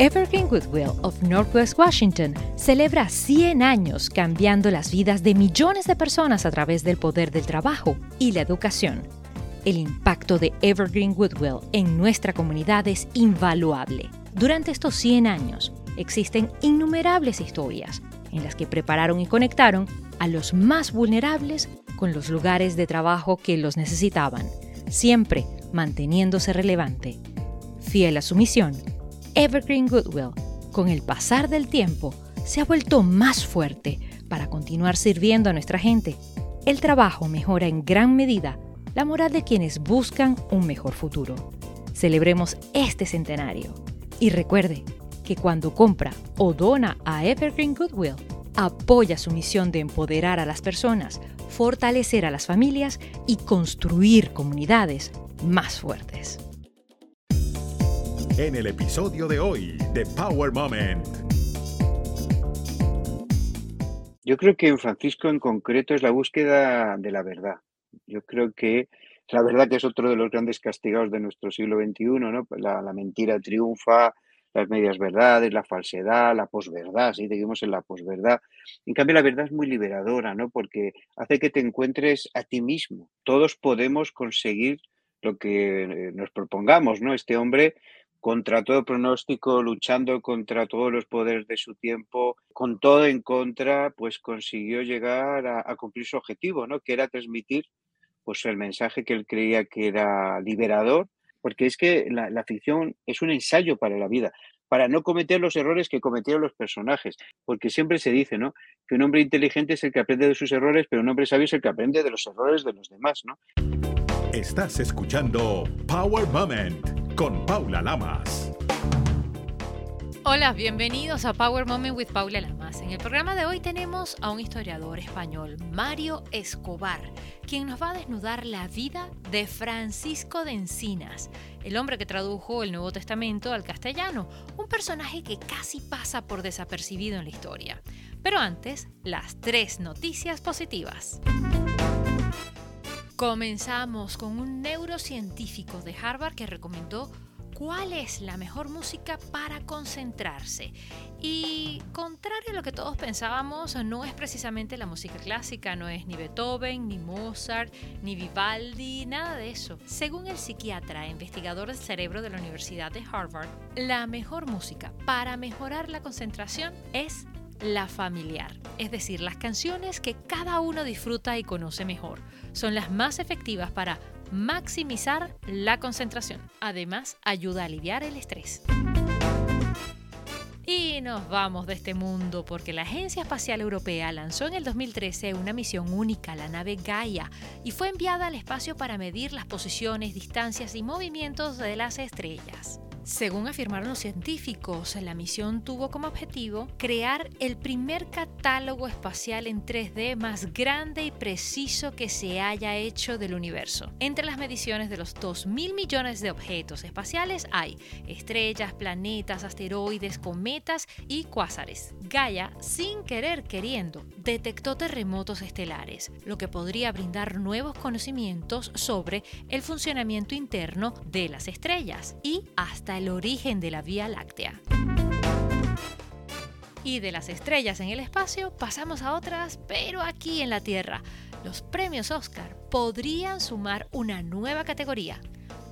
Evergreen Goodwill of Northwest Washington celebra 100 años cambiando las vidas de millones de personas a través del poder del trabajo y la educación. El impacto de Evergreen Goodwill en nuestra comunidad es invaluable. Durante estos 100 años existen innumerables historias en las que prepararon y conectaron a los más vulnerables con los lugares de trabajo que los necesitaban, siempre manteniéndose relevante. Fiel a su misión, Evergreen Goodwill, con el pasar del tiempo, se ha vuelto más fuerte para continuar sirviendo a nuestra gente. El trabajo mejora en gran medida la moral de quienes buscan un mejor futuro. Celebremos este centenario y recuerde que cuando compra o dona a Evergreen Goodwill, apoya su misión de empoderar a las personas, fortalecer a las familias y construir comunidades más fuertes en el episodio de hoy de Power Moment. Yo creo que en Francisco en concreto es la búsqueda de la verdad. Yo creo que la verdad que es otro de los grandes castigados de nuestro siglo XXI, ¿no? La, mentira triunfa, las medias verdades, la falsedad, la posverdad, sí, seguimos en la posverdad. En cambio, la verdad es muy liberadora, ¿no? Porque hace que te encuentres a ti mismo. Todos podemos conseguir lo que eh, nos propongamos, ¿no? Este hombre contra todo pronóstico, luchando contra todos los poderes de su tiempo, con todo en contra, pues consiguió llegar a, cumplir su objetivo, ¿no? Que era transmitir pues el mensaje que él creía que era liberador, porque es que la, ficción es un ensayo para la vida, para no cometer los errores que cometieron los personajes, porque siempre se dice, ¿no? Que un hombre inteligente es el que aprende de sus errores, pero un hombre sabio es el que aprende de los errores de los demás, ¿no? Estás escuchando Power Moment con Paula Lamas. Hola, bienvenidos a Power Moment with Paula Lamas. En el programa de hoy tenemos a un historiador español, Mario Escobar, quien nos va a desnudar la vida de Francisco de Encinas, el hombre que tradujo el Nuevo Testamento al castellano, un personaje que casi pasa por desapercibido en la historia. Pero antes, las tres noticias positivas. Comenzamos con un neurocientífico de Harvard que recomendó cuál es la mejor música para concentrarse. Y contrario a lo que todos pensábamos, no es precisamente la música clásica, no es ni Beethoven, ni Mozart, ni Vivaldi, nada de eso. Según el psiquiatra e investigador del cerebro de la Universidad de Harvard, la mejor música para mejorar la concentración es la familiar, es decir, las canciones que cada uno disfruta y conoce mejor. Son las más efectivas para maximizar la concentración. Además, ayuda a aliviar el estrés. Y nos vamos de este mundo porque la Agencia Espacial Europea lanzó en el 2013 una misión única, la nave Gaia, y fue enviada al espacio para medir las posiciones, distancias y movimientos de las estrellas. Según afirmaron los científicos, la misión tuvo como objetivo crear el primer catálogo espacial en 3D más grande y preciso que se haya hecho del universo. Entre las mediciones de los 2.000 millones de objetos espaciales hay estrellas, planetas, asteroides, cometas y cuásares. Gaia, sin querer queriendo, detectó terremotos estelares, lo que podría brindar nuevos conocimientos sobre el funcionamiento interno de las estrellas y hasta el origen de la Vía Láctea. Y de las estrellas en el espacio pasamos a otras, pero aquí en la Tierra. Los premios Oscar podrían sumar una nueva categoría,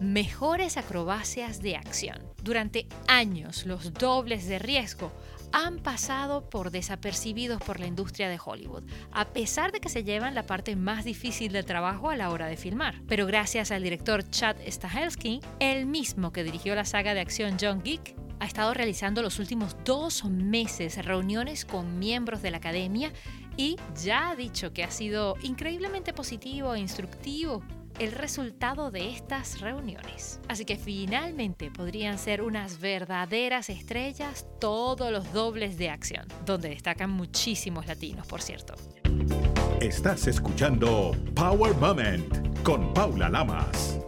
mejores acrobacias de acción. Durante años los dobles de riesgo han pasado por desapercibidos por la industria de Hollywood, a pesar de que se llevan la parte más difícil del trabajo a la hora de filmar. Pero gracias al director Chad Stahelski, el mismo que dirigió la saga de acción John Geek, ha estado realizando los últimos dos meses reuniones con miembros de la academia y ya ha dicho que ha sido increíblemente positivo e instructivo el resultado de estas reuniones. Así que finalmente podrían ser unas verdaderas estrellas todos los dobles de acción, donde destacan muchísimos latinos, por cierto. Estás escuchando Power Moment con Paula Lamas.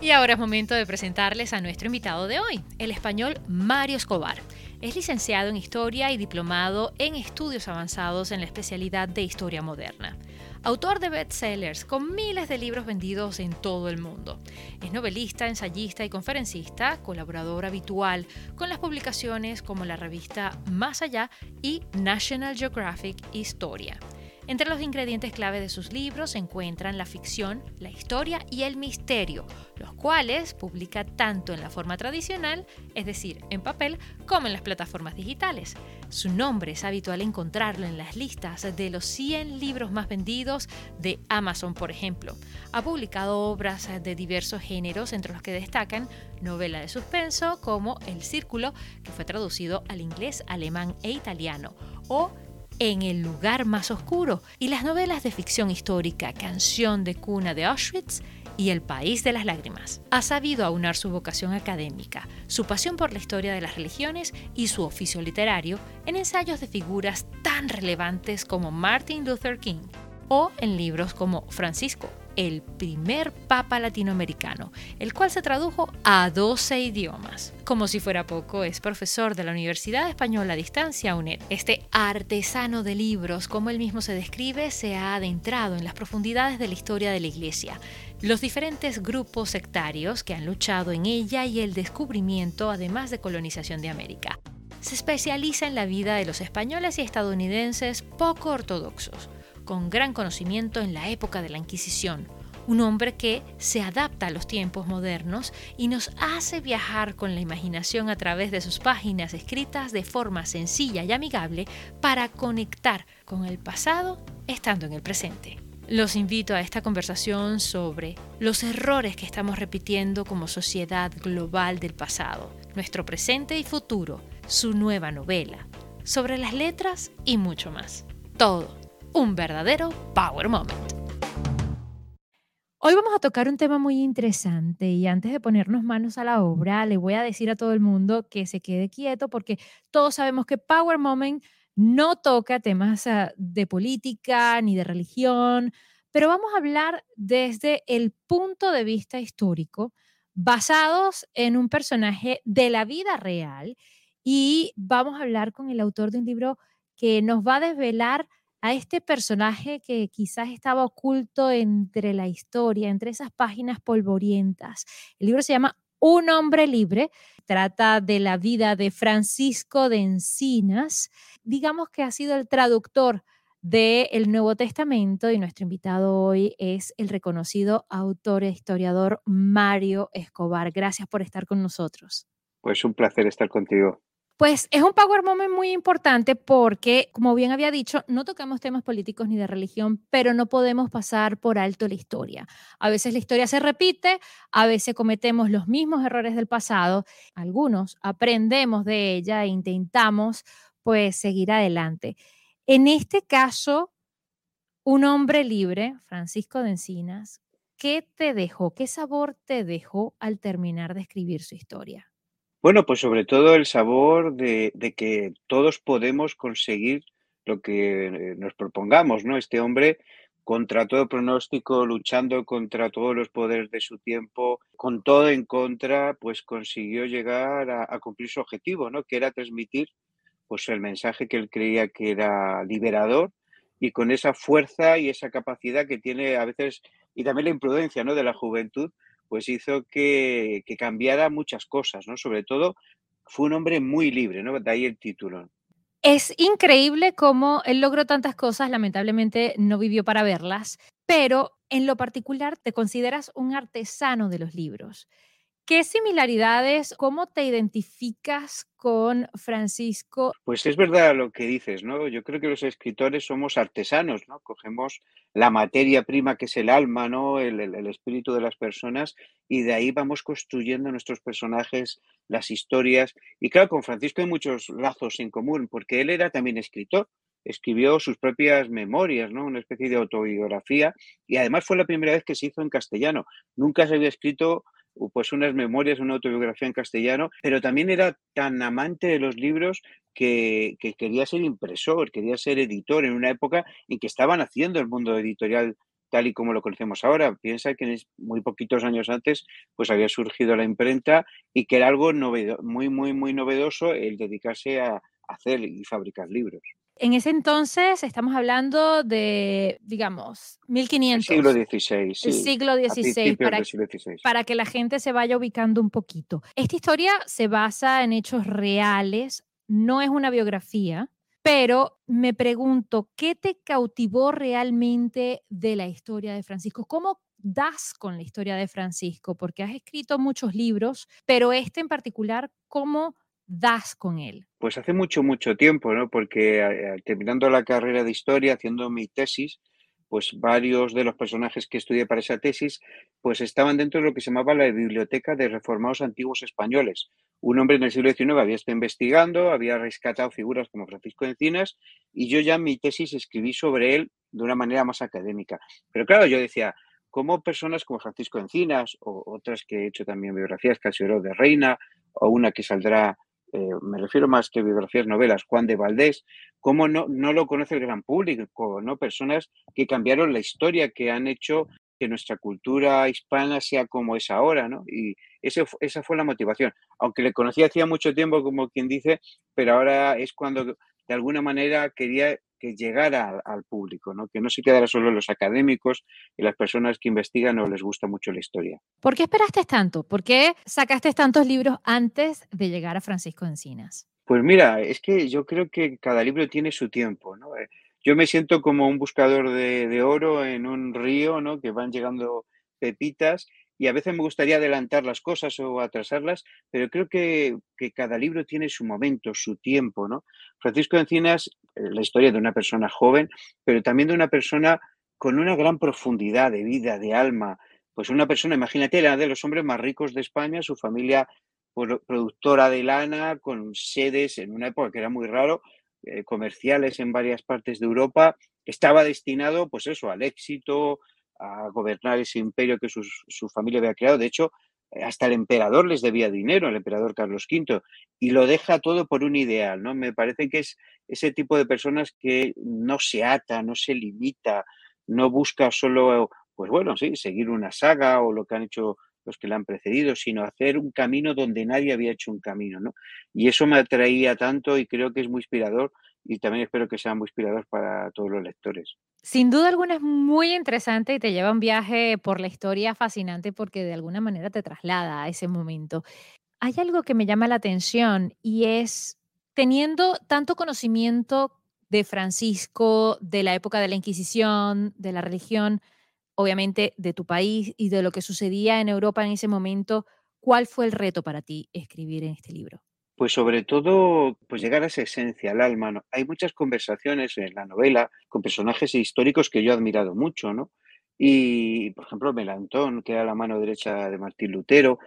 Y ahora es momento de presentarles a nuestro invitado de hoy, el español Mario Escobar. Es licenciado en Historia y diplomado en Estudios Avanzados en la especialidad de Historia Moderna. Autor de bestsellers con miles de libros vendidos en todo el mundo. Es novelista, ensayista y conferencista, colaborador habitual con las publicaciones como la revista Más Allá y National Geographic Historia. Entre los ingredientes clave de sus libros se encuentran la ficción, la historia y el misterio, los cuales publica tanto en la forma tradicional, es decir, en papel, como en las plataformas digitales. Su nombre es habitual encontrarlo en las listas de los 100 libros más vendidos de Amazon, por ejemplo. Ha publicado obras de diversos géneros, entre los que destacan novela de suspenso como El Círculo, que fue traducido al inglés, alemán e italiano, o en el lugar más oscuro y las novelas de ficción histórica Canción de cuna de Auschwitz y El País de las Lágrimas. Ha sabido aunar su vocación académica, su pasión por la historia de las religiones y su oficio literario en ensayos de figuras tan relevantes como Martin Luther King o en libros como Francisco, el primer papa latinoamericano, el cual se tradujo a 12 idiomas. Como si fuera poco, es profesor de la Universidad Española a Distancia UNED. Este artesano de libros, como él mismo se describe, se ha adentrado en las profundidades de la historia de la Iglesia, los diferentes grupos sectarios que han luchado en ella y el descubrimiento, además de colonización de América. Se especializa en la vida de los españoles y estadounidenses poco ortodoxos con gran conocimiento en la época de la Inquisición, un hombre que se adapta a los tiempos modernos y nos hace viajar con la imaginación a través de sus páginas escritas de forma sencilla y amigable para conectar con el pasado estando en el presente. Los invito a esta conversación sobre los errores que estamos repitiendo como sociedad global del pasado, nuestro presente y futuro, su nueva novela, sobre las letras y mucho más. Todo un verdadero Power Moment. Hoy vamos a tocar un tema muy interesante y antes de ponernos manos a la obra, le voy a decir a todo el mundo que se quede quieto porque todos sabemos que Power Moment no toca temas ah, de política ni de religión, pero vamos a hablar desde el punto de vista histórico, basados en un personaje de la vida real y vamos a hablar con el autor de un libro que nos va a desvelar a este personaje que quizás estaba oculto entre la historia, entre esas páginas polvorientas. El libro se llama Un hombre libre, trata de la vida de Francisco de Encinas, digamos que ha sido el traductor del Nuevo Testamento y nuestro invitado hoy es el reconocido autor e historiador Mario Escobar. Gracias por estar con nosotros. Pues un placer estar contigo. Pues es un power moment muy importante porque, como bien había dicho, no tocamos temas políticos ni de religión, pero no podemos pasar por alto la historia. A veces la historia se repite, a veces cometemos los mismos errores del pasado, algunos aprendemos de ella e intentamos pues seguir adelante. En este caso, un hombre libre, Francisco de Encinas, ¿qué te dejó? ¿Qué sabor te dejó al terminar de escribir su historia? Bueno, pues sobre todo el sabor de, que todos podemos conseguir lo que eh, nos propongamos, ¿no? Este hombre, contra todo pronóstico, luchando contra todos los poderes de su tiempo, con todo en contra, pues consiguió llegar a, cumplir su objetivo, ¿no? Que era transmitir pues el mensaje que él creía que era liberador y con esa fuerza y esa capacidad que tiene a veces, y también la imprudencia, ¿no? De la juventud, pues hizo que, cambiara muchas cosas, ¿no? Sobre todo, fue un hombre muy libre, ¿no? De ahí el título. Es increíble cómo él logró tantas cosas, lamentablemente no vivió para verlas, pero en lo particular te consideras un artesano de los libros. ¿Qué similaridades, cómo te identificas con Francisco? Pues es verdad lo que dices, ¿no? Yo creo que los escritores somos artesanos, ¿no? Cogemos la materia prima que es el alma, ¿no? El, espíritu de las personas y de ahí vamos construyendo nuestros personajes, las historias. Y claro, con Francisco hay muchos lazos en común, porque él era también escritor escribió sus propias memorias, ¿no? Una especie de autobiografía y además fue la primera vez que se hizo en castellano. Nunca se había escrito pues unas memorias, una autobiografía en castellano, pero también era tan amante de los libros que, quería ser impresor, quería ser editor en una época en que estaban haciendo el mundo editorial tal y como lo conocemos ahora. Piensa que muy poquitos años antes pues había surgido la imprenta y que era algo muy, muy, muy novedoso el dedicarse a hacer y fabricar libros. En ese entonces estamos hablando de, digamos, 1500. siglo XVI. Sí, el siglo XVI para, para que la gente se vaya ubicando un poquito. Esta historia se basa en hechos reales, no es una biografía, pero me pregunto, ¿qué te cautivó realmente de la historia de Francisco? ¿Cómo das con la historia de Francisco? Porque has escrito muchos libros, pero este en particular, ¿cómo das con él? Pues hace mucho, mucho tiempo, ¿no? Porque eh, terminando la carrera de historia, haciendo mi tesis, pues varios de los personajes que estudié para esa tesis, pues estaban dentro de lo que se llamaba la Biblioteca de Reformados Antiguos Españoles. Un hombre en el siglo XIX había estado investigando, había rescatado figuras como Francisco Encinas, y yo ya en mi tesis escribí sobre él de una manera más académica. Pero claro, yo decía, ¿cómo personas como Francisco Encinas, o otras que he hecho también biografías, Casiodoro de Reina, o una que saldrá eh, me refiero más que biografías, novelas, Juan de Valdés, cómo no, no lo conoce el gran público, ¿no? Personas que cambiaron la historia, que han hecho que nuestra cultura hispana sea como es ahora, ¿no? Y esa fue la motivación. Aunque le conocí hacía mucho tiempo, como quien dice, pero ahora es cuando de alguna manera quería que llegara al, público, ¿no? que no se quedara solo los académicos y las personas que investigan o les gusta mucho la historia. ¿Por qué esperaste tanto? ¿Por qué sacaste tantos libros antes de llegar a Francisco Encinas? Pues mira, es que yo creo que cada libro tiene su tiempo. ¿no? Eh, yo me siento como un buscador de, de oro en un río, ¿no? que van llegando pepitas y a veces me gustaría adelantar las cosas o atrasarlas, pero creo que, cada libro tiene su momento, su tiempo, ¿no? Francisco Encinas, la historia de una persona joven, pero también de una persona con una gran profundidad de vida, de alma, pues una persona, imagínate, era de los hombres más ricos de España, su familia productora de lana, con sedes en una época que era muy raro, eh, comerciales en varias partes de Europa, estaba destinado, pues eso, al éxito, a gobernar ese imperio que su familia había creado. De hecho, hasta el emperador les debía dinero, el emperador Carlos V, y lo deja todo por un ideal, ¿no? Me parece que es ese tipo de personas que no se ata, no se limita, no busca solo, pues bueno, sí, seguir una saga o lo que han hecho los que le han precedido, sino hacer un camino donde nadie había hecho un camino, ¿no? Y eso me atraía tanto y creo que es muy inspirador y también espero que sea muy inspirador para todos los lectores. Sin duda alguna es muy interesante y te lleva un viaje por la historia fascinante porque de alguna manera te traslada a ese momento. Hay algo que me llama la atención y es teniendo tanto conocimiento de Francisco, de la época de la Inquisición, de la religión, obviamente de tu país y de lo que sucedía en Europa en ese momento, ¿cuál fue el reto para ti escribir en este libro? Pues sobre todo, pues llegar a esa esencia, al alma. Hay muchas conversaciones en la novela con personajes históricos que yo he admirado mucho, ¿no? Y, por ejemplo, Melantón, que era la mano derecha de Martín Lutero,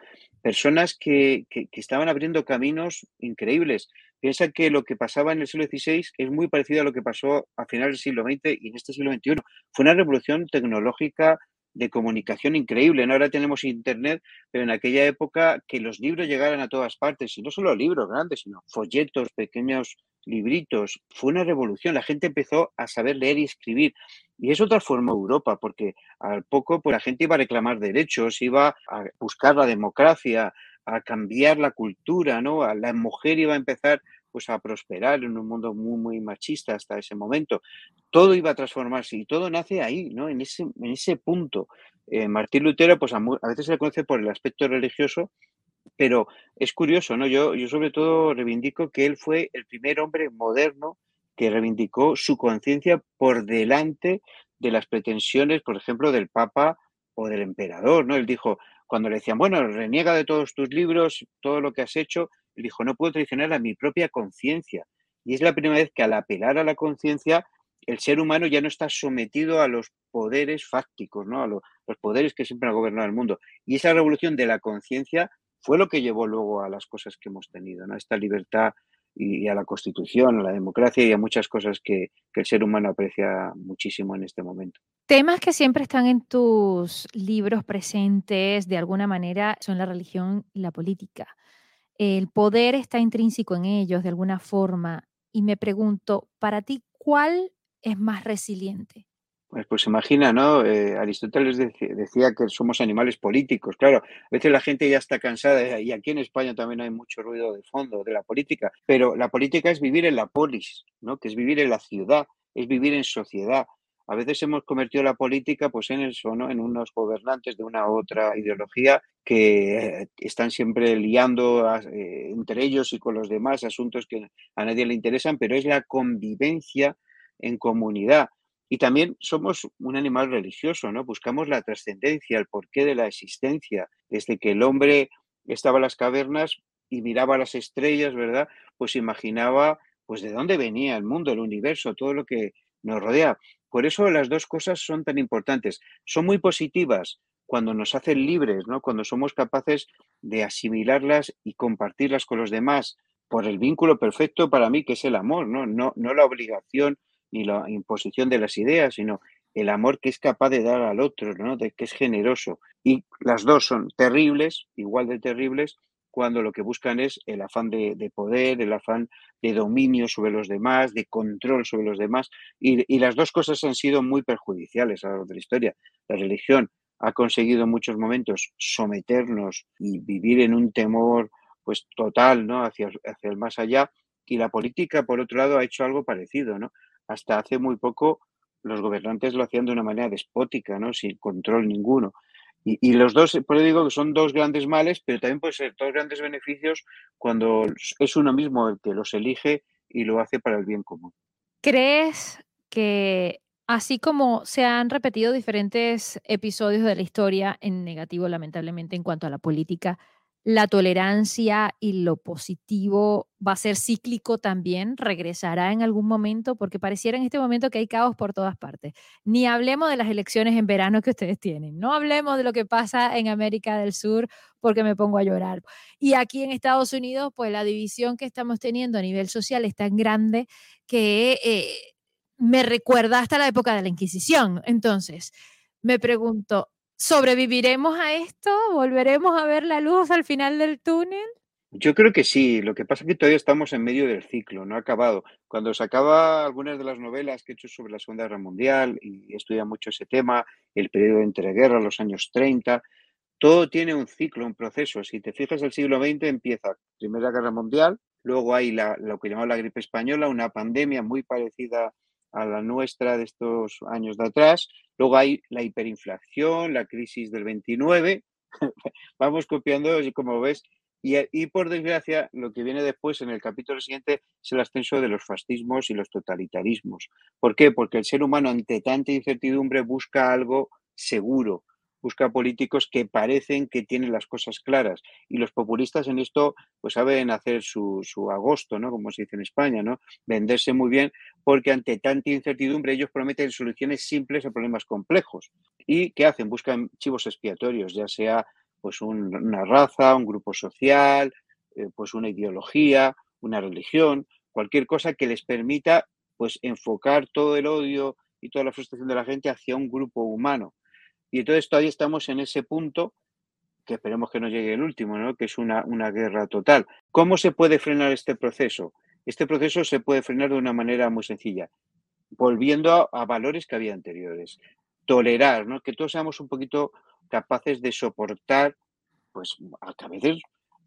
personas que, que, estaban abriendo caminos increíbles. Piensa que lo que pasaba en el siglo XVI es muy parecido a lo que pasó a finales del siglo XX y en este siglo XXI. Fue una revolución tecnológica de comunicación increíble. Ahora tenemos Internet, pero en aquella época que los libros llegaran a todas partes, y no solo libros grandes, sino folletos, pequeños libritos, fue una revolución. La gente empezó a saber leer y escribir. Y eso transformó Europa, porque al poco pues, la gente iba a reclamar derechos, iba a buscar la democracia, a cambiar la cultura, ¿no? La mujer iba a empezar pues a prosperar en un mundo muy, muy machista hasta ese momento. Todo iba a transformarse y todo nace ahí, ¿no? En ese, en ese punto. Eh, Martín Lutero, pues a, veces se le conoce por el aspecto religioso, pero es curioso, ¿no? Yo, yo sobre todo reivindico que él fue el primer hombre moderno que reivindicó su conciencia por delante de las pretensiones, por ejemplo, del Papa o del emperador, ¿no? Él dijo, cuando le decían, bueno, reniega de todos tus libros, todo lo que has hecho, dijo, no puedo traicionar a mi propia conciencia. Y es la primera vez que al apelar a la conciencia, el ser humano ya no está sometido a los poderes fácticos, ¿no? a los, poderes que siempre han gobernado el mundo. Y esa revolución de la conciencia fue lo que llevó luego a las cosas que hemos tenido, ¿no? esta libertad y, a la constitución, a la democracia y a muchas cosas que el ser humano aprecia muchísimo en este momento. Temas que siempre están en tus libros presentes de alguna manera son la religión y la política el poder está intrínseco en ellos de alguna forma. Y me pregunto, para ti, ¿cuál es más resiliente? Pues, pues imagina, ¿no? Eh, Aristóteles decía que somos animales políticos. Claro, a veces la gente ya está cansada y aquí en España también hay mucho ruido de fondo de la política, pero la política es vivir en la polis, ¿no? Que es vivir en la ciudad, es vivir en sociedad. A veces hemos convertido la política pues en eso, ¿no? En unos gobernantes de una u otra ideología que eh, están siempre liando eh, entre ellos y con los demás asuntos que a nadie le interesan, pero es la convivencia en comunidad y también somos un animal religioso, ¿no? Buscamos la trascendencia, el porqué de la existencia. Desde que el hombre estaba en las cavernas y miraba las estrellas, ¿verdad? Pues imaginaba, pues de dónde venía el mundo, el universo, todo lo que nos rodea. Por eso las dos cosas son tan importantes. Son muy positivas cuando nos hacen libres, ¿no? Cuando somos capaces de asimilarlas y compartirlas con los demás por el vínculo perfecto para mí que es el amor, ¿no? No, no la obligación ni la imposición de las ideas, sino el amor que es capaz de dar al otro, ¿no? de que es generoso. Y las dos son terribles, igual de terribles, cuando lo que buscan es el afán de, poder, el afán de dominio sobre los demás, de control sobre los demás. Y, las dos cosas han sido muy perjudiciales a lo de la historia. La religión ha conseguido en muchos momentos someternos y vivir en un temor pues total ¿no? hacia, hacia el más allá. Y la política, por otro lado, ha hecho algo parecido, ¿no? hasta hace muy poco los gobernantes lo hacían de una manera despótica, ¿no? sin control ninguno. Y, los dos, por eso digo que son dos grandes males, pero también puede ser dos grandes beneficios cuando es uno mismo el que los elige y lo hace para el bien común. ¿Crees que así como se han repetido diferentes episodios de la historia en negativo, lamentablemente, en cuanto a la política, la tolerancia y lo positivo va a ser cíclico también, regresará en algún momento, porque pareciera en este momento que hay caos por todas partes. Ni hablemos de las elecciones en verano que ustedes tienen, no hablemos de lo que pasa en América del Sur, porque me pongo a llorar. Y aquí en Estados Unidos, pues la división que estamos teniendo a nivel social es tan grande que eh, me recuerda hasta la época de la Inquisición. Entonces, me pregunto, ¿Sobreviviremos a esto? ¿Volveremos a ver la luz al final del túnel? Yo creo que sí, lo que pasa es que todavía estamos en medio del ciclo, no ha acabado. Cuando se acaba algunas de las novelas que he hecho sobre la Segunda Guerra Mundial y estudia mucho ese tema, el periodo entre guerras, los años 30, todo tiene un ciclo, un proceso. Si te fijas, el siglo XX empieza Primera Guerra Mundial, luego hay la, lo que llamamos la gripe española, una pandemia muy parecida a la nuestra de estos años de atrás. Luego hay la hiperinflación, la crisis del 29. Vamos copiando, como ves. Y, y, por desgracia, lo que viene después en el capítulo siguiente es el ascenso de los fascismos y los totalitarismos. ¿Por qué? Porque el ser humano ante tanta incertidumbre busca algo seguro, busca políticos que parecen que tienen las cosas claras. Y los populistas en esto, pues saben hacer su, su, agosto, ¿no? Como se dice en España, ¿no? Venderse muy bien, porque ante tanta incertidumbre ellos prometen soluciones simples a problemas complejos. ¿Y qué hacen? Buscan chivos expiatorios, ya sea pues una raza, un grupo social, eh, pues una ideología, una religión, cualquier cosa que les permita pues enfocar todo el odio y toda la frustración de la gente hacia un grupo humano. Y entonces todavía estamos en ese punto que esperemos que no llegue el último, ¿no? que es una, una guerra total. ¿Cómo se puede frenar este proceso? Este proceso se puede frenar de una manera muy sencilla, volviendo a, valores que había anteriores. Tolerar, ¿no? que todos seamos un poquito capaces de soportar, pues a veces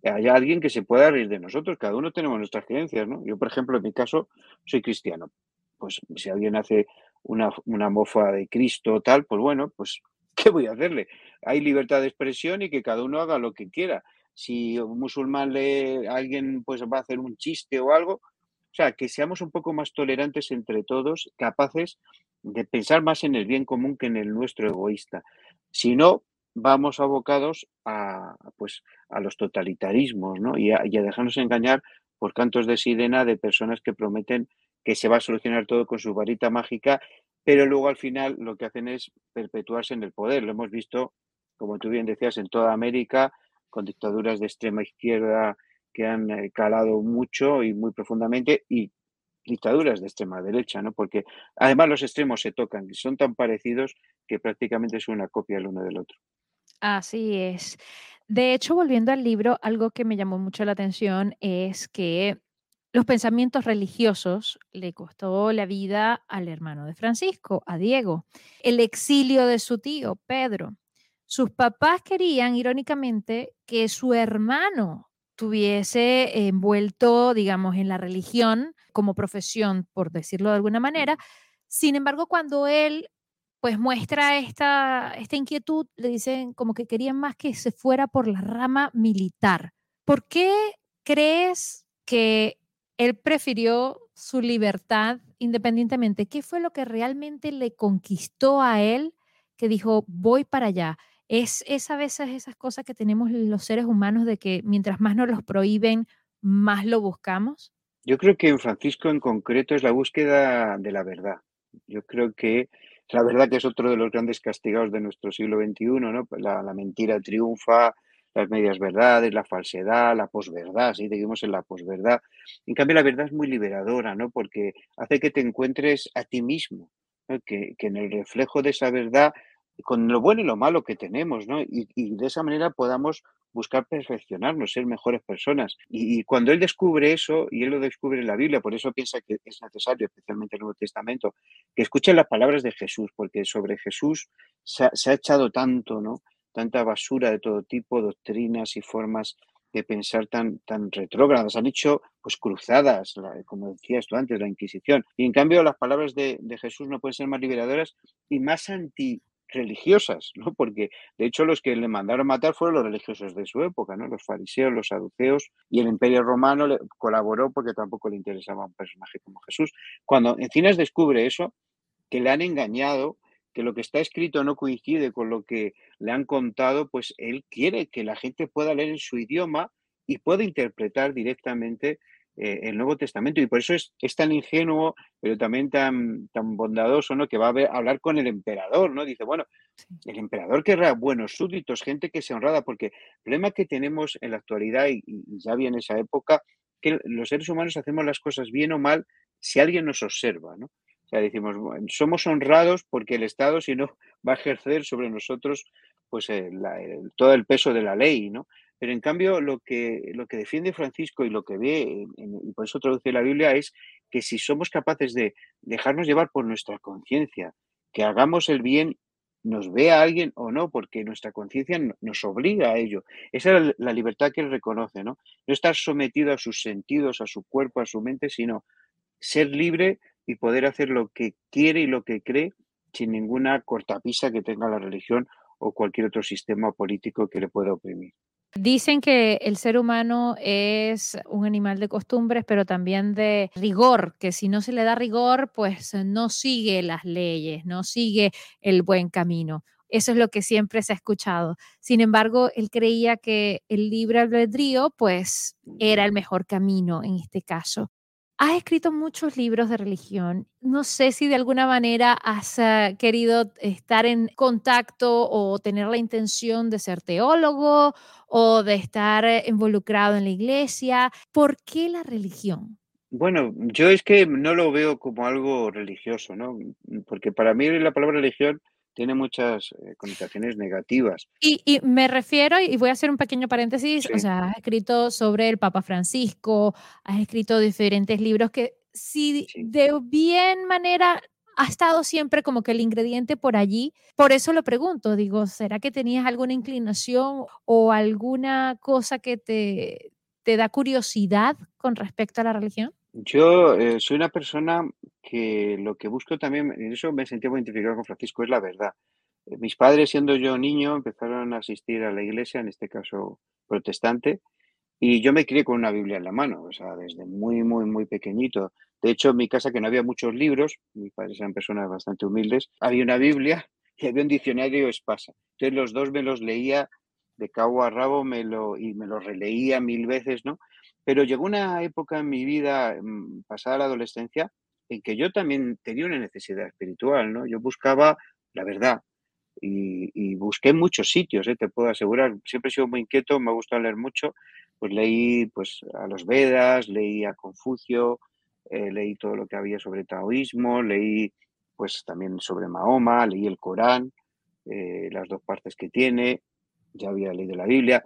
haya alguien que se pueda reír de nosotros, cada uno tenemos nuestras creencias, ¿no? Yo, por ejemplo, en mi caso, soy cristiano. Pues si alguien hace una, una mofa de Cristo o tal, pues bueno, pues ¿qué voy a hacerle? Hay libertad de expresión y que cada uno haga lo que quiera. Si un musulmán lee a alguien, pues va a hacer un chiste o algo. O sea, que seamos un poco más tolerantes entre todos, capaces de pensar más en el bien común que en el nuestro egoísta. Si no, vamos abocados a, pues, a los totalitarismos ¿no? y, a, y a dejarnos engañar por cantos de sirena de personas que prometen que se va a solucionar todo con su varita mágica pero luego al final lo que hacen es perpetuarse en el poder. Lo hemos visto, como tú bien decías, en toda América, con dictaduras de extrema izquierda que han eh, calado mucho y muy profundamente y dictaduras de extrema derecha, ¿no? Porque además los extremos se tocan y son tan parecidos que prácticamente es una copia el uno del otro. Así es. De hecho, volviendo al libro, algo que me llamó mucho la atención es que Los pensamientos religiosos le costó la vida al hermano de Francisco, a Diego. El exilio de su tío, Pedro. Sus papás querían, irónicamente, que su hermano tuviese envuelto, digamos, en la religión como profesión, por decirlo de alguna manera. Sin embargo, cuando él pues muestra esta, esta inquietud, le dicen como que querían más que se fuera por la rama militar. ¿Por qué crees que él prefirió su libertad independientemente. ¿Qué fue lo que realmente le conquistó a él que dijo, voy para allá? Es, es a veces esas cosas que tenemos los seres humanos de que mientras más nos los prohíben, más lo buscamos. Yo creo que en Francisco en concreto es la búsqueda de la verdad. Yo creo que la verdad que es otro de los grandes castigados de nuestro siglo XXI, ¿no? La, la mentira triunfa, las medias verdades, la falsedad, la posverdad, sí, seguimos en la posverdad. En cambio, la verdad es muy liberadora, ¿no? Porque hace que te encuentres a ti mismo, que, en el reflejo de esa verdad, con lo bueno y lo malo que tenemos, ¿no? Y, de esa manera podamos buscar perfeccionarnos, ser mejores personas. Y, cuando él descubre eso, y él lo descubre en la Biblia, por eso piensa que es necesario, especialmente en el Nuevo Testamento, que escuchen las palabras de Jesús, porque sobre Jesús se ha echado tanto, ¿no? Tanta basura de todo tipo, doctrinas y formas de pensar tan, tan retrógradas. Han hecho pues cruzadas, como decías tú antes, la Inquisición. Y en cambio las palabras de, Jesús no pueden ser más liberadoras y más antirreligiosas, ¿no? Porque de hecho los que le mandaron matar fueron los religiosos de su época, ¿no? Los fariseos, los saduceos y el Imperio Romano le colaboró porque tampoco le interesaba un personaje como Jesús. Cuando Encinas descubre eso, que le han engañado, que lo que está escrito no coincide con lo que le han contado, pues él quiere que la gente pueda leer en su idioma y pueda interpretar directamente eh, el Nuevo Testamento. Y por eso es, tan ingenuo, pero también tan, tan bondadoso, ¿no? Que va a, hablar con el emperador, ¿no? Dice, bueno, el emperador querrá buenos súbditos, gente que sea honrada, porque el problema que tenemos en la actualidad, y, y ya viene esa época, que los seres humanos hacemos las cosas bien o mal si alguien nos observa, ¿no? O sea, decimos, somos honrados porque el Estado, si no, va a ejercer sobre nosotros pues todo el peso de la ley, ¿no? Pero en cambio, lo que, lo que defiende Francisco y lo que ve, y por eso traduce la Biblia, es que si somos capaces de dejarnos llevar por nuestra conciencia, que hagamos el bien, nos vea alguien o no, porque nuestra conciencia nos obliga a ello. Esa es la libertad que él reconoce, ¿no? No estar sometido a sus sentidos, a su cuerpo, a su mente, sino ser libre y poder hacer lo que quiere y lo que cree sin ninguna cortapisa que tenga la religión o cualquier otro sistema político que le pueda oprimir. Dicen que el ser humano es un animal de costumbres, pero también de rigor, que si no se le da rigor, pues no sigue las leyes, no sigue el buen camino. Eso es lo que siempre se ha escuchado. Sin embargo, él creía que el libre albedrío, pues, era el mejor camino en este caso. Has escrito muchos libros de religión. No sé si de alguna manera has ah, querido estar en contacto o tener la intención de ser teólogo o de estar eh, involucrado en la iglesia. ¿Por qué la religión? Bueno, yo es que no lo veo como algo religioso, ¿no? Porque para mí la palabra religión tiene muchas eh, connotaciones negativas. Y, me refiero, y voy a hacer un pequeño paréntesis, o sea, has escrito sobre el Papa Francisco, has escrito diferentes libros que si de bien manera ha estado siempre como que el ingrediente por allí. Por eso lo pregunto, digo, ¿será que tenías alguna inclinación o alguna cosa que te, te da curiosidad con respecto a la religión? Yo eh, soy una persona que lo que busco también, en eso me sentía muy identificado con Francisco, es la verdad. Eh, mis padres, siendo yo niño, empezaron a asistir a la iglesia, en este caso protestante, y yo me crié con una Biblia en la mano, o sea, desde muy, muy, muy pequeñito. De hecho, en mi casa, que no había muchos libros, mis padres eran personas bastante humildes, había una Biblia y había un diccionario espasa. Entonces, los dos me los leía de cabo a rabo me lo, y me lo releía mil veces, ¿no? Pero llegó una época en mi vida, mm, pasada la adolescencia, en que yo también tenía una necesidad espiritual, ¿no? Yo buscaba la verdad y, busqué muchos sitios, ¿eh? te puedo asegurar. Siempre he sido muy inquieto, me gusta leer mucho. Pues leí pues, a los Vedas, leí a Confucio, eh, leí todo lo que había sobre taoísmo, leí pues también sobre Mahoma, leí el Corán, eh, las dos partes que tiene, ya había leído la Biblia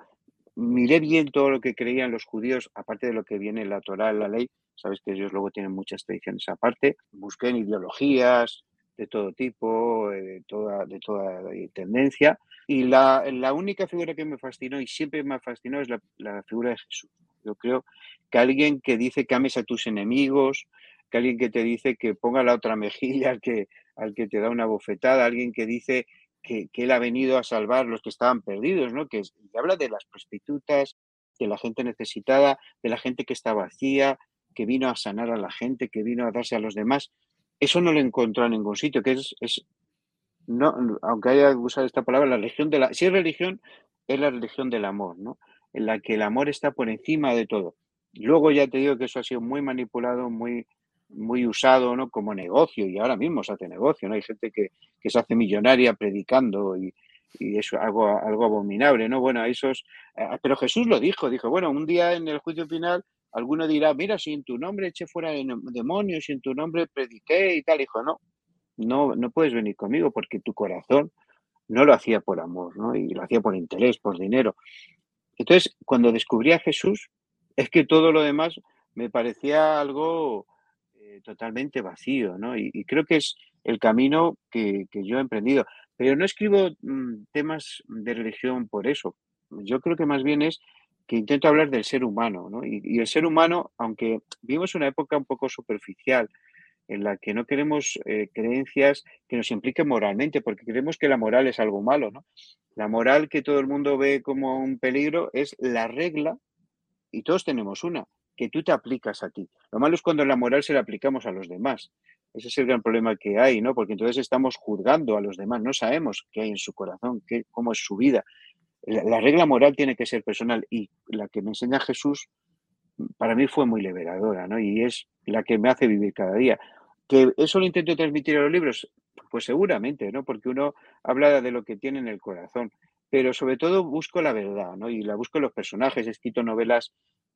miré bien todo lo que creían los judíos, aparte de lo que viene en la Torah, la ley, sabes que ellos luego tienen muchas tradiciones aparte, busqué en ideologías de todo tipo, eh, de toda, de toda tendencia, y la, la única figura que me fascinó y siempre me fascinó es la, la figura de Jesús. Yo creo que alguien que dice que ames a tus enemigos, que alguien que te dice que ponga la otra mejilla al que, al que te da una bofetada, alguien que dice que, Él ha venido a salvar los que estaban perdidos, ¿no? Que, habla de las prostitutas, de la gente necesitada, de la gente que está vacía, que vino a sanar a la gente, que vino a darse a los demás. Eso no lo encontró en ningún sitio, que es, es no, aunque haya usar esta palabra, la religión de la, si es religión, es la religión del amor, ¿no? En la que el amor está por encima de todo. Luego ya te digo que eso ha sido muy manipulado, muy, muy usado ¿no? como negocio y ahora mismo se hace negocio, ¿no? Hay gente que, se hace millonaria predicando y, y eso algo, algo abominable, ¿no? Bueno, esos, eh, pero Jesús lo dijo, dijo, bueno, un día en el juicio final alguno dirá, mira, si en tu nombre eché fuera demonios, si en tu nombre prediqué y tal, dijo, no, no, no puedes venir conmigo porque tu corazón no lo hacía por amor, ¿no? Y lo hacía por interés, por dinero. Entonces, cuando descubrí a Jesús, es que todo lo demás me parecía algo totalmente vacío, ¿no? Y, creo que es el camino que, yo he emprendido. Pero no escribo mm, temas de religión por eso. Yo creo que más bien es que intento hablar del ser humano, ¿no? Y, el ser humano, aunque vivimos una época un poco superficial, en la que no queremos eh, creencias que nos impliquen moralmente, porque creemos que la moral es algo malo, ¿no? La moral que todo el mundo ve como un peligro es la regla, y todos tenemos una, que tú te aplicas a ti. Lo malo es cuando la moral se la aplicamos a los demás. Ese es el gran problema que hay, ¿no? Porque entonces estamos juzgando a los demás, no sabemos qué hay en su corazón, qué, cómo es su vida. La, regla moral tiene que ser personal y la que me enseña Jesús para mí fue muy liberadora, ¿no? Y es la que me hace vivir cada día. ¿Que eso lo intento transmitir a los libros? Pues seguramente, ¿no? Porque uno habla de lo que tiene en el corazón, pero sobre todo busco la verdad, ¿no? Y la busco en los personajes. He escrito novelas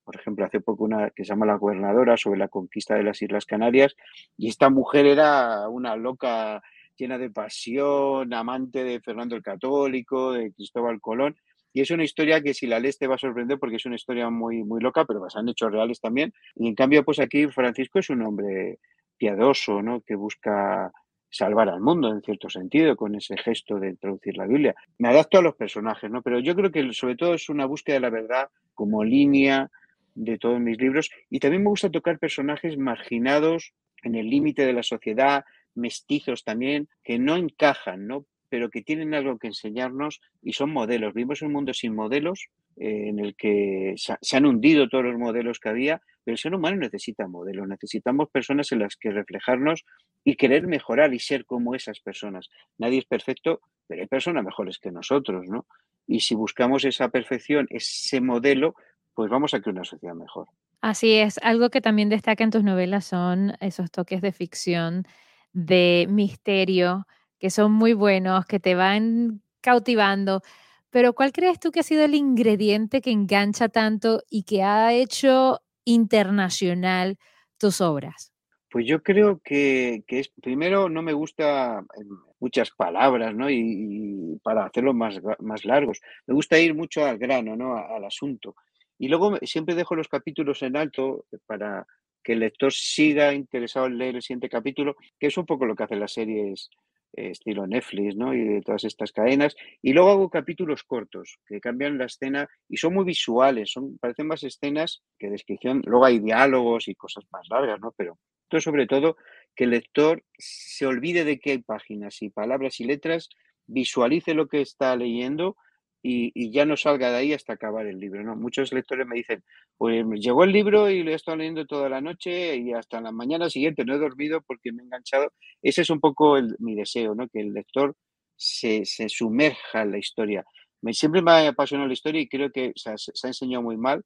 por ejemplo, hace poco una que se llama La Gobernadora sobre la conquista de las Islas Canarias, y esta mujer era una loca llena de pasión, amante de Fernando el Católico, de Cristóbal Colón, y es una historia que si la lees te va a sorprender porque es una historia muy, muy loca, pero basada en hechos reales también. Y en cambio, pues aquí Francisco es un hombre piadoso, ¿no? Que busca salvar al mundo en cierto sentido con ese gesto de introducir la Biblia. Me adapto a los personajes, ¿no? Pero yo creo que sobre todo es una búsqueda de la verdad como línea de todos mis libros. Y también me gusta tocar personajes marginados en el límite de la sociedad, mestizos también, que no encajan, ¿no? pero que tienen algo que enseñarnos y son modelos. Vivimos un mundo sin modelos eh, en el que se, han hundido todos los modelos que había, pero el ser humano necesita modelos, necesitamos personas en las que reflejarnos y querer mejorar y ser como esas personas. Nadie es perfecto, pero hay personas mejores que nosotros, ¿no? Y si buscamos esa perfección, ese modelo, pues vamos a crear una sociedad mejor. Así es, algo que también destaca en tus novelas son esos toques de ficción, de misterio, que son muy buenos, que te van cautivando. Pero ¿cuál crees tú que ha sido el ingrediente que engancha tanto y que ha hecho internacional tus obras? Pues yo creo que, es, primero no me gusta eh, muchas palabras, ¿no? Y, para hacerlo más, más largos. Me gusta ir mucho al grano, ¿no? al asunto. Y luego siempre dejo los capítulos en alto para que el lector siga interesado en leer el siguiente capítulo, que es un poco lo que hacen las series eh, estilo Netflix, ¿no? Y de todas estas cadenas. Y luego hago capítulos cortos que cambian la escena y son muy visuales, son, parecen más escenas que descripción. Luego hay diálogos y cosas más largas, ¿no? Pero sobre todo que el lector se olvide de que hay páginas y palabras y letras, visualice lo que está leyendo y, ya no salga de ahí hasta acabar el libro. ¿no? Muchos lectores me dicen, pues llegó el libro y lo he estado leyendo toda la noche y hasta la mañana siguiente no he dormido porque me he enganchado. Ese es un poco mi deseo, ¿no? que el lector se, sumerja en la historia. Me, siempre me ha apasionado la historia y creo que se ha enseñado muy mal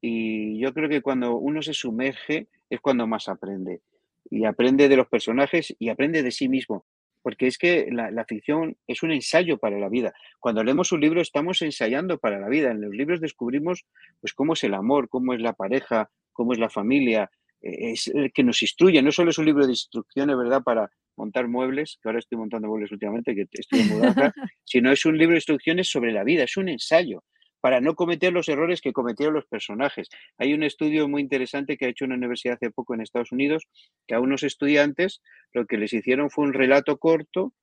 y yo creo que cuando uno se sumerge es cuando más aprende. Y aprende de los personajes y aprende de sí mismo porque es que la, ficción es un ensayo para la vida. Cuando leemos un libro estamos ensayando para la vida. En los libros descubrimos pues cómo es el amor, cómo es la pareja, cómo es la familia. Eh, es el que nos instruye. No solo es un libro de instrucciones, ¿verdad?, para montar muebles, que ahora estoy montando muebles últimamente, que estoy en mudanza, sino es un libro de instrucciones sobre la vida, es un ensayo para no cometer los errores que cometieron los personajes. Hay un estudio muy interesante que ha hecho una universidad hace poco en Estados Unidos, que a unos estudiantes lo que les hicieron fue un relato corto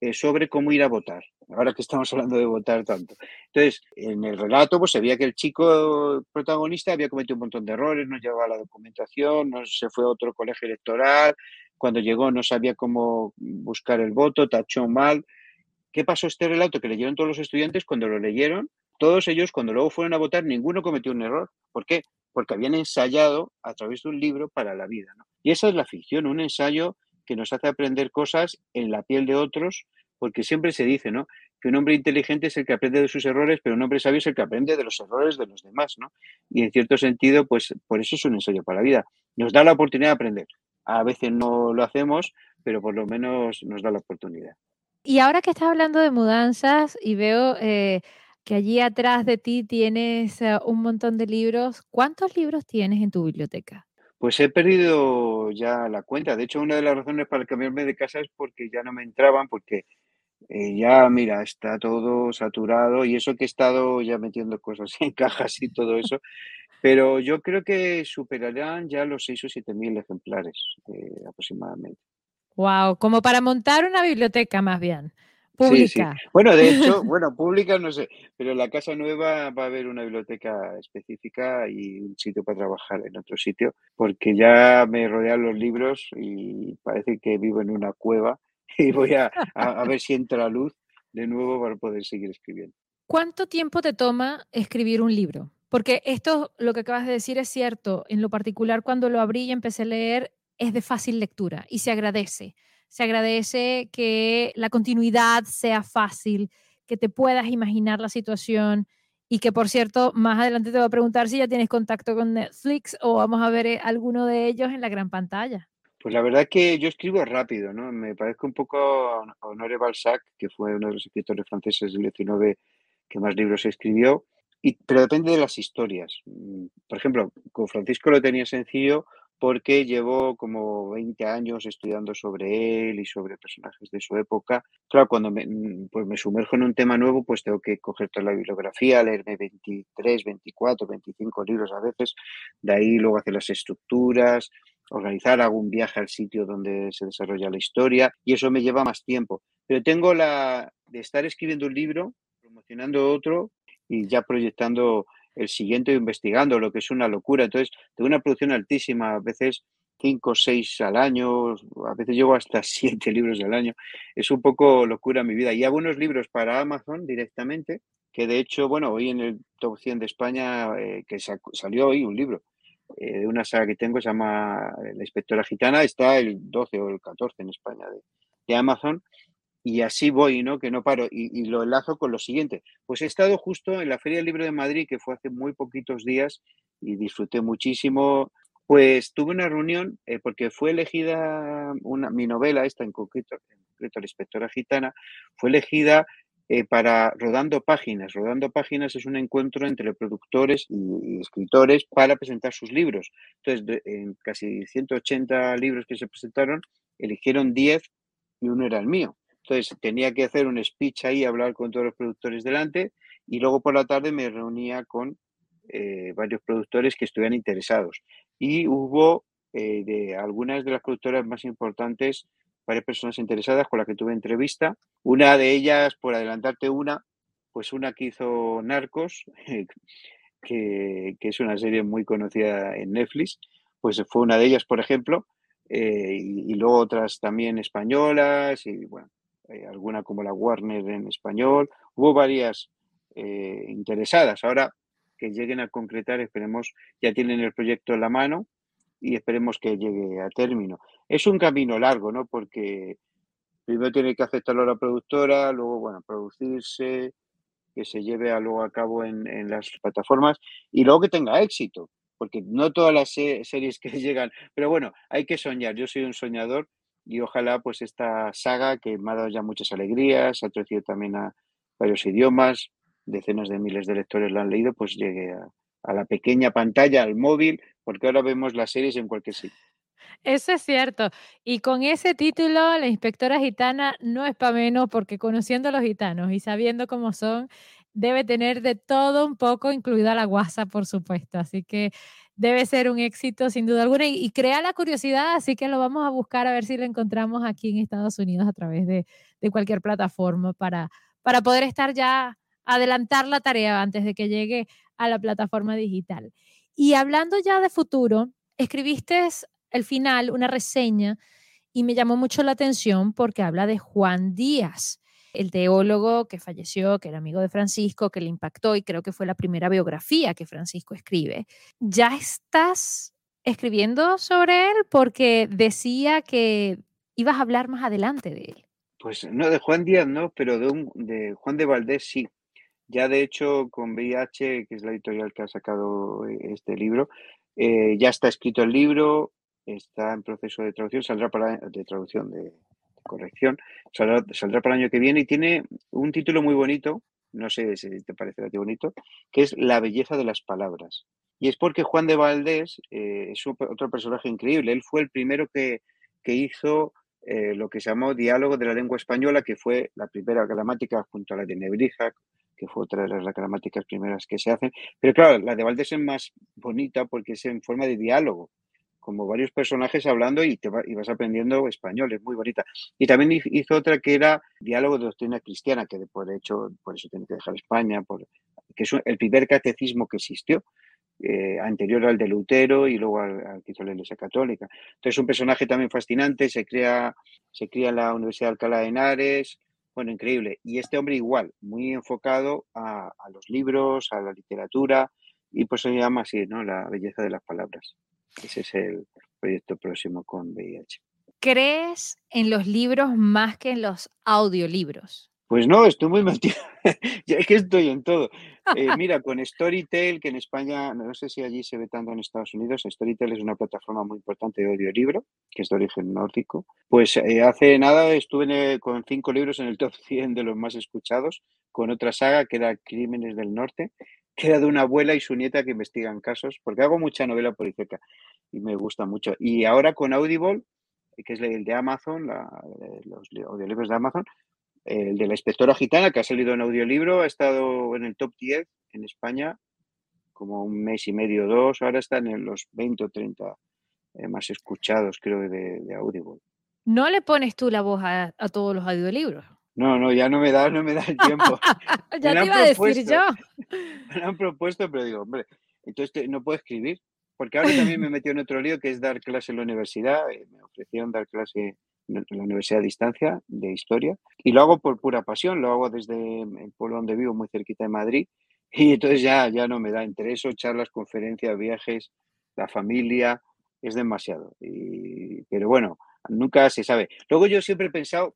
eh, sobre cómo ir a votar, ahora que estamos hablando de votar tanto. Entonces, en el relato pues se veía que el chico protagonista había cometido un montón de errores, no llevaba la documentación, no se fue a otro colegio electoral, cuando llegó no sabía cómo buscar el voto, tachó mal. ¿Qué pasó este relato que leyeron todos los estudiantes cuando lo leyeron? Todos ellos, cuando luego fueron a votar, ninguno cometió un error. ¿Por qué? Porque habían ensayado a través de un libro para la vida. Y esa es la ficción, un ensayo que nos hace aprender cosas en la piel de otros, porque siempre se dice, ¿no? Que un hombre inteligente es el que aprende de sus errores, pero un hombre sabio es el que aprende de los errores de los demás, ¿no? Y en cierto sentido, pues por eso es un ensayo para la vida. Nos da la oportunidad de aprender. A veces no lo hacemos, pero por lo menos nos da la oportunidad. Y ahora que estás hablando de mudanzas y veo eh, que allí atrás de ti tienes eh, un montón de libros, ¿cuántos libros tienes en tu biblioteca? Pues he perdido ya la cuenta. De hecho, una de las razones para cambiarme de casa es porque ya no me entraban, porque eh, ya, mira, está todo saturado y eso que he estado ya metiendo cosas en cajas y todo eso. Pero yo creo que superarán ya los 6 o 7 mil ejemplares eh, aproximadamente. Wow, como para montar una biblioteca más bien. Pública. Bueno, de hecho, bueno, pública no sé, pero en la casa nueva va a haber una biblioteca específica y un sitio para trabajar en otro sitio, porque ya me rodean los libros y parece que vivo en una cueva y voy a, a, ver si entra luz de nuevo para poder seguir escribiendo. ¿Cuánto tiempo te toma escribir un libro? Porque esto, lo que acabas de decir es cierto. En lo particular, cuando lo abrí y empecé a leer, es de fácil lectura y se agradece se agradece que la continuidad sea fácil, que te puedas imaginar la situación y que, por cierto, más adelante te voy a preguntar si ya tienes contacto con Netflix o vamos a ver eh, alguno de ellos en la gran pantalla. Pues la verdad es que yo escribo rápido, ¿no? Me parezco un poco a Honoré Balzac, que fue uno de los escritores franceses del 19 que más libros escribió, y, pero depende de las historias. Mm, por ejemplo, con Francisco lo tenía sencillo porque llevo como 20 años estudiando sobre él y sobre personajes de su época. Claro, cuando me, mm, pues me sumerjo en un tema nuevo, pues tengo que coger toda la bibliografía, leerme 23, 24, 25 libros a veces, de ahí luego hacer las estructuras, organizar algún viaje al sitio donde se desarrolla la historia y eso me lleva más tiempo. Pero tengo la de estar escribiendo un libro, promocionando otro y ya proyectando el siguiente investigando, lo que es una locura. Entonces, tengo una producción altísima, a veces cinco o seis al año, a veces llego hasta siete libros al año. Es un poco locura mi vida. Y hago unos libros para Amazon directamente, que de hecho, bueno, hoy en el Top 100 de España, eh, que salió hoy un libro eh, de una saga que tengo, se llama La Inspectora Gitana, está el 12 o el 14 en España de Amazon y así voy, ¿no? Que no paro. Y, lo enlazo con lo siguiente. Pues he estado justo en la Feria del Libro de Madrid, que fue hace muy poquitos días, y disfruté muchísimo. Pues tuve una reunión, eh, porque fue elegida una, mi novela, esta en concreto, en concreto La Inspectora Gitana, fue elegida eh, para Rodando Páginas. Rodando Páginas es un encuentro entre productores y, escritores para presentar sus libros. Entonces, en casi 180 libros que se presentaron, eligieron 10 y uno era el mío. Entonces tenía que hacer un speech ahí, hablar con todos los productores delante y luego por la tarde me reunía con eh, varios productores que estuvieran interesados. Y hubo eh, de algunas de las productoras más importantes, varias personas interesadas con las que tuve entrevista. Una de ellas, por adelantarte una, pues una que hizo Narcos, que, es una serie muy conocida en Netflix, pues fue una de ellas, por ejemplo, eh, y, y, luego otras también españolas, y bueno, eh, alguna como la Warner en español. Hubo varias eh, interesadas. Ahora que lleguen a concretar, esperemos, ya tienen el proyecto en la mano y esperemos que llegue a término. Es un camino largo, ¿no? Porque primero tiene que aceptarlo la productora, luego, bueno, producirse, que se lleve a, luego a cabo en, en las plataformas y luego que tenga éxito, porque no todas las series que llegan, pero bueno, hay que soñar. Yo soy un soñador y ojalá pues esta saga que me ha dado ya muchas alegrías, ha traducido también a varios idiomas, decenas de miles de lectores la han leído, pues llegue a, a la pequeña pantalla, al móvil, porque ahora vemos las series en cualquier sitio. Eso es cierto. Y con ese título, la inspectora gitana no es para menos, porque conociendo a los gitanos y sabiendo cómo son, debe tener de todo un poco, incluida la guasa, por supuesto. Así que debe ser un éxito sin duda alguna y, crea la curiosidad, así que lo vamos a buscar a ver si lo encontramos aquí en Estados Unidos a través de, cualquier plataforma para, para poder estar ya, adelantar la tarea antes de que llegue a la plataforma digital. Y hablando ya de futuro, escribiste el final una reseña y me llamó mucho la atención porque habla de Juan Díaz el teólogo que falleció, que era amigo de Francisco, que le impactó y creo que fue la primera biografía que Francisco escribe. ¿Ya estás escribiendo sobre él? Porque decía que ibas a hablar más adelante de él. Pues no, de Juan Díaz no, pero de, un, Juan de Valdés sí. Ya de hecho con VIH, que es la editorial que ha sacado eh, este libro, eh, ya está escrito el libro, está en proceso de traducción, saldrá para de traducción de, corrección, saldrá, para el año que viene y tiene un título muy bonito, no sé si te parece a bonito, que es La belleza de las palabras. Y es porque Juan de Valdés eh, es otro personaje increíble. Él fue el primero que, hizo eh, lo que se llamó Diálogo de la Lengua Española, que fue la primera gramática junto a la de Nebrija, que fue otra de las gramáticas primeras que se hacen. Pero claro, la de Valdés es más bonita porque es en forma de diálogo como varios personajes hablando y, te vas aprendiendo español, es muy bonita. Y también hizo otra que era Diálogo de Doctrina Cristiana, que por hecho, por eso tiene que dejar España, por, que es el primer catecismo que existió, eh, anterior al de Lutero y luego al, que hizo la Iglesia Católica. Entonces, un personaje también fascinante, se crea, se cría en la Universidad de Alcalá de Henares, bueno, increíble. Y este hombre igual, muy enfocado a los libros, a la literatura, y pues se llama así, ¿no? La belleza de las palabras. Ese es el proyecto próximo con VIH. ¿Crees en los libros más que en los audiolibros? Pues no, estoy muy metido. es que estoy en todo. Eh, mira, con Storytel, que en España, no sé si allí se ve tanto en Estados Unidos, Storytel es una plataforma muy importante de audiolibro, que es de origen nórdico. Pues eh, hace nada estuve con cinco libros en el top 100 de los más escuchados, con otra saga que era Crímenes del Norte, queda de una abuela y su nieta que investigan casos, porque hago mucha novela policíaca y me gusta mucho. Y ahora con Audible, que es el de Amazon, los audiolibros de Amazon, el de la inspectora gitana, que ha salido en audiolibro, ha estado en el top 10 en España como un mes y medio, dos, ahora están en los 20 o 30 eh, más escuchados, creo, de, Audible. ¿No le pones tú la voz a todos los audiolibros? No, no, ya no me da, no me da el tiempo. ya te iba a decir yo. Me han propuesto, pero digo, hombre, entonces no puedo escribir. Porque ahora también me metió en otro lío que es dar clase en la universidad. Eh, me ofrecieron dar clase en la universidad a distancia de historia. Y lo hago por pura pasión, lo hago desde el pueblo donde vivo, muy cerquita de Madrid. Y entonces ya, ya no me da interés, charlas, conferencias, viajes, la familia, es demasiado. Y, pero bueno, nunca se sabe. Luego yo siempre he pensado,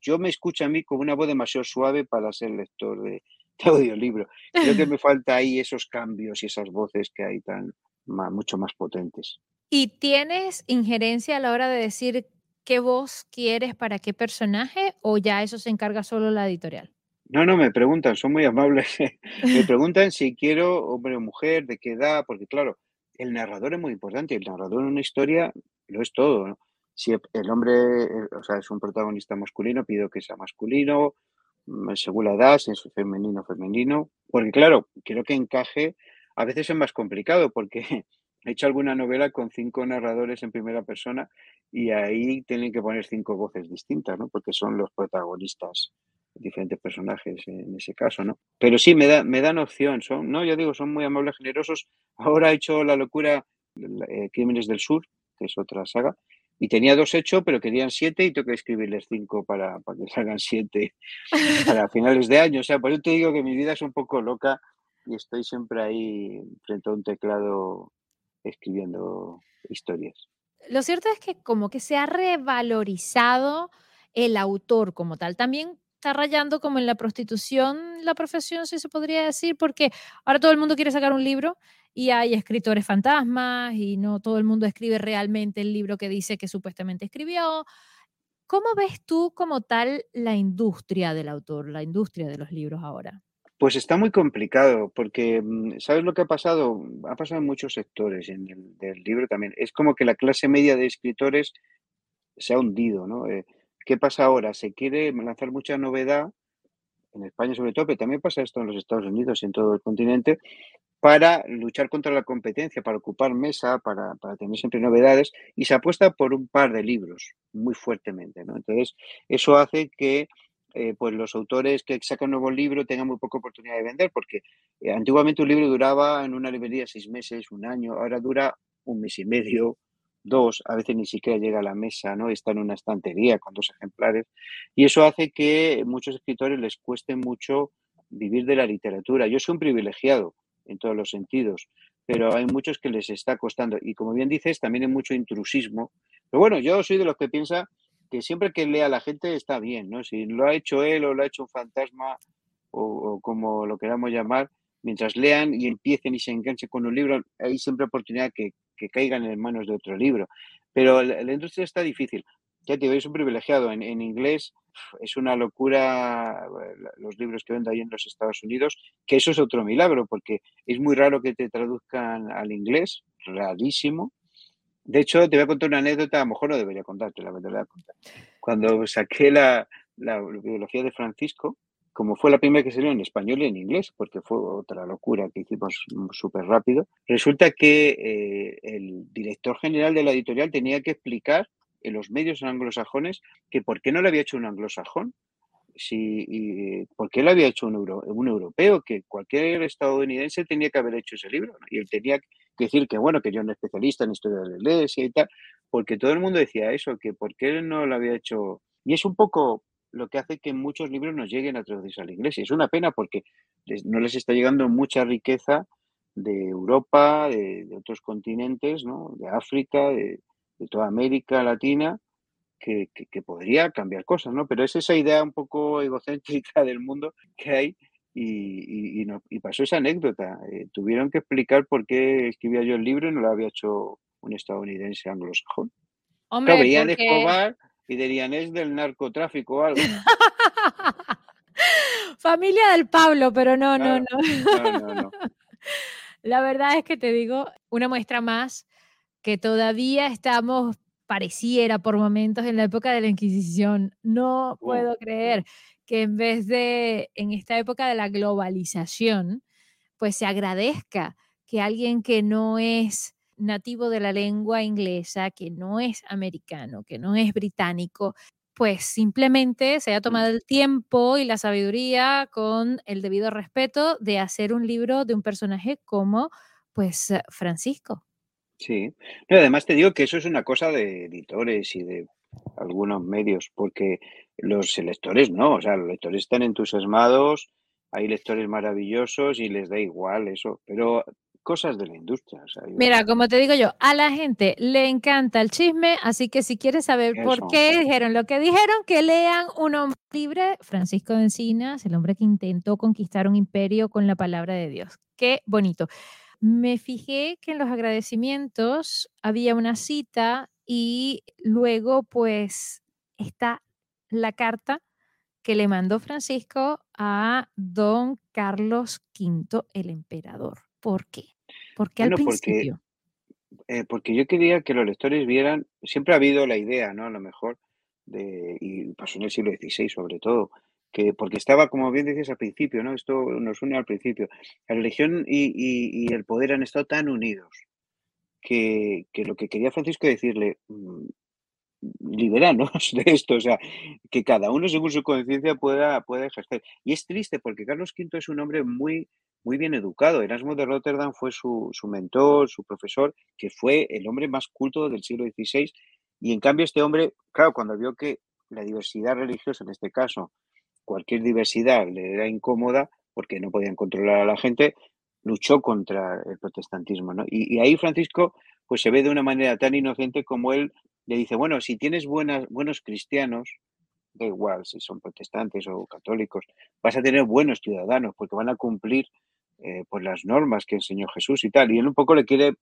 yo me escucho a mí como una voz demasiado suave para ser lector de, audiolibro. Creo que me falta ahí esos cambios y esas voces que hay tan mucho más potentes. ¿Y tienes injerencia a la hora de decir qué voz quieres para qué personaje o ya eso se encarga solo la editorial? No, no, me preguntan, son muy amables. me preguntan si quiero hombre o mujer, de qué edad, porque claro, el narrador es muy importante. El narrador en una historia lo es todo. ¿no? si el hombre eh, o sea, es un protagonista masculino, pido que sea masculino, según la edad, si es femenino, femenino, porque claro, quiero que encaje, a veces es más complicado porque he hecho alguna novela con cinco narradores en primera persona y ahí tienen que poner cinco voces distintas, ¿no? Porque son los protagonistas, diferentes personajes en ese caso, ¿no? Pero sí, me, da, me dan opción, son, no, yo digo, son muy amables, generosos. Ahora he hecho la locura eh, Crímenes del Sur, que es otra saga, y tenía dos hechos, pero querían siete y tengo que escribirles cinco para, para que salgan siete para finales de año. O sea, por eso te digo que mi vida es un poco loca y estoy siempre ahí frente a un teclado escribiendo historias. Lo cierto es que como que se ha revalorizado el autor como tal. También está rayando como en la prostitución la profesión, si se podría decir, porque ahora todo el mundo quiere sacar un libro y hay escritores fantasmas y no todo el mundo escribe realmente el libro que dice que supuestamente escribió. ¿Cómo ves tú como tal la industria del autor, la industria de los libros ahora? Pues está muy complicado porque, mm, ¿sabes lo que ha pasado? Ha pasado en muchos sectores, en el del libro también. Es como que la clase media de escritores se ha hundido, ¿no? Eh, ¿Qué pasa ahora? Se quiere lanzar mucha novedad en España sobre todo, pero también pasa esto en los Estados Unidos y en todo el continente, para luchar contra la competencia, para ocupar mesa, para, tener siempre novedades, y se apuesta por un par de libros muy fuertemente. ¿no? Entonces, eso hace que eh, pues los autores que sacan un nuevo libro tengan muy poca oportunidad de vender, porque eh, antiguamente un libro duraba en una librería seis meses, un año, ahora dura un mes y medio, dos, a veces ni siquiera llega a la mesa, ¿no? Está en una estantería con dos ejemplares. Y eso hace que muchos escritores les cueste mucho vivir de la literatura. Yo soy un privilegiado en todos los sentidos, pero hay muchos que les está costando. Y como bien dices, también hay mucho intrusismo. Pero bueno, yo soy de los que piensa que siempre que lea la gente está bien, ¿no? Si lo ha hecho él o lo ha hecho un fantasma o, o como lo queramos llamar, mientras lean y empiecen y se enganchen con un libro, hay siempre oportunidad que, que caigan en manos de otro libro. Pero la, industria está difícil. Ya te digo, es un privilegiado. En, inglés es una locura los libros que vendo ahí en los Estados Unidos, que eso es otro milagro, porque es muy raro que te traduzcan al inglés, rarísimo. De hecho, te voy a contar una anécdota, a lo mejor no debería contarte, la verdad. Cuando saqué la, biografía de Francisco, como fue la primera que salió en español y en inglés, porque fue otra locura que hicimos súper rápido, resulta que eh, el director general de la editorial tenía que explicar en los medios anglosajones que por qué no le había hecho un anglosajón, si, y, por qué lo había hecho un, europeo, que cualquier estadounidense tenía que haber hecho ese libro. Y él tenía que decir que, bueno, que yo no especialista en historia de la iglesia y tal, porque todo el mundo decía eso, que por qué no lo había hecho. Y es un poco lo que hace que muchos libros nos lleguen a traducirse a la iglesia. Es una pena porque no les está llegando mucha riqueza de Europa, de, otros continentes, ¿no? de África, de, toda América Latina, que, podría cambiar cosas, ¿no? Pero es esa idea un poco egocéntrica del mundo que hay y, y, pasó esa anécdota. Eh, tuvieron que explicar por qué escribía yo el libro y no lo había hecho un estadounidense anglosajón. Hombre, veían Escobar y dirían, es del narcotráfico o algo. Familia del Pablo, pero no, no, no. La verdad es que te digo, una muestra más que todavía estamos, pareciera por momentos, en la época de la Inquisición. No puedo creer que en vez de, en esta época de la globalización, pues se agradezca que alguien que no es nativo de la lengua inglesa, que no es americano, que no es británico, pues simplemente se haya tomado el tiempo y la sabiduría con el debido respeto de hacer un libro de un personaje como pues eh, Francisco. Sí, pero además te digo que eso es una cosa de editores y de algunos medios, porque los lectores no, o sea, los lectores están entusiasmados, hay lectores maravillosos y les da igual eso, pero cosas de la industria. Mira, como te digo yo, a la gente le encanta el chisme, así que si quieres saber por qué dijeron lo que dijeron, que lean Un hombre libre, Francisco de Encinas, el hombre que intentó conquistar un imperio con la palabra de Dios. Qué bonito. Me fijé que en los agradecimientos había una cita y luego pues está la carta que le mandó Francisco a don Carlos V, el emperador. ¿Por qué? ¿Por qué al principio? Porque, eh, porque yo quería que los lectores vieran, siempre ha habido la idea, ¿no? A lo mejor, de, y pasó en el siglo XVI sobre todo, que porque estaba, como bien dices al principio, ¿no? Esto nos une al principio. La religión y, el poder han estado tan unidos que, que, lo que quería Francisco decirle, mm, liberanos de esto, o sea, que cada uno según su conciencia pueda, pueda ejercer. Y es triste porque Carlos V es un hombre muy muy bien educado. Erasmo de Rotterdam fue su, mentor, su profesor, que fue el hombre más culto del siglo XVI. Y en cambio este hombre, claro, cuando vio que la diversidad religiosa, en este caso, cualquier diversidad le era incómoda porque no podían controlar a la gente, luchó contra el protestantismo. Y, ahí Francisco pues se ve de una manera tan inocente como él le dice, bueno, si tienes buenos cristianos, da igual si son protestantes o católicos, vas a tener buenos ciudadanos porque van a cumplir eh, pues las normas que enseñó Jesús y tal. Y él un poco le quiere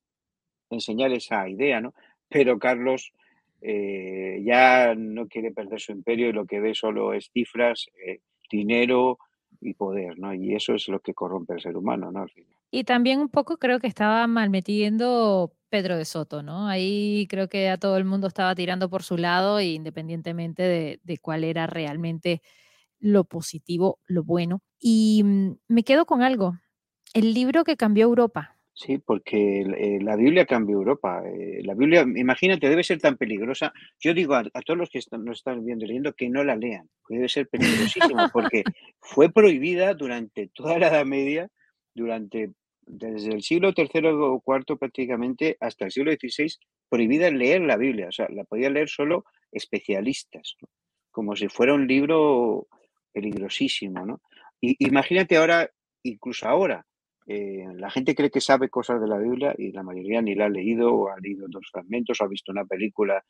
enseñar esa idea, ¿no? Pero Carlos eh, ya no quiere perder su imperio y lo que ve solo es cifras, eh, dinero y poder, ¿no? Y eso es lo que corrompe al ser humano, ¿no? Y también un poco creo que estaba mal metiendo Pedro de Soto, ¿no? Ahí creo que a todo el mundo estaba tirando por su lado, independientemente de, de cuál era realmente lo positivo, lo bueno. Y mm, me quedo con algo, el libro que cambió Europa. Sí, porque eh, la Biblia cambió Europa. Eh, la Biblia, imagínate, debe ser tan peligrosa. Yo digo a, todos los que nos están viendo y leyendo que no la lean, debe ser peligrosísima, porque fue prohibida durante toda la Edad Media, durante desde el siglo III o IV prácticamente hasta el siglo XVI, prohibida leer la Biblia. O sea, la podían leer solo especialistas, como si fuera un libro peligrosísimo, ¿no? Y imagínate ahora, incluso ahora, eh, la gente cree que sabe cosas de la Biblia y la mayoría ni la ha leído o ha leído dos fragmentos o ha visto una película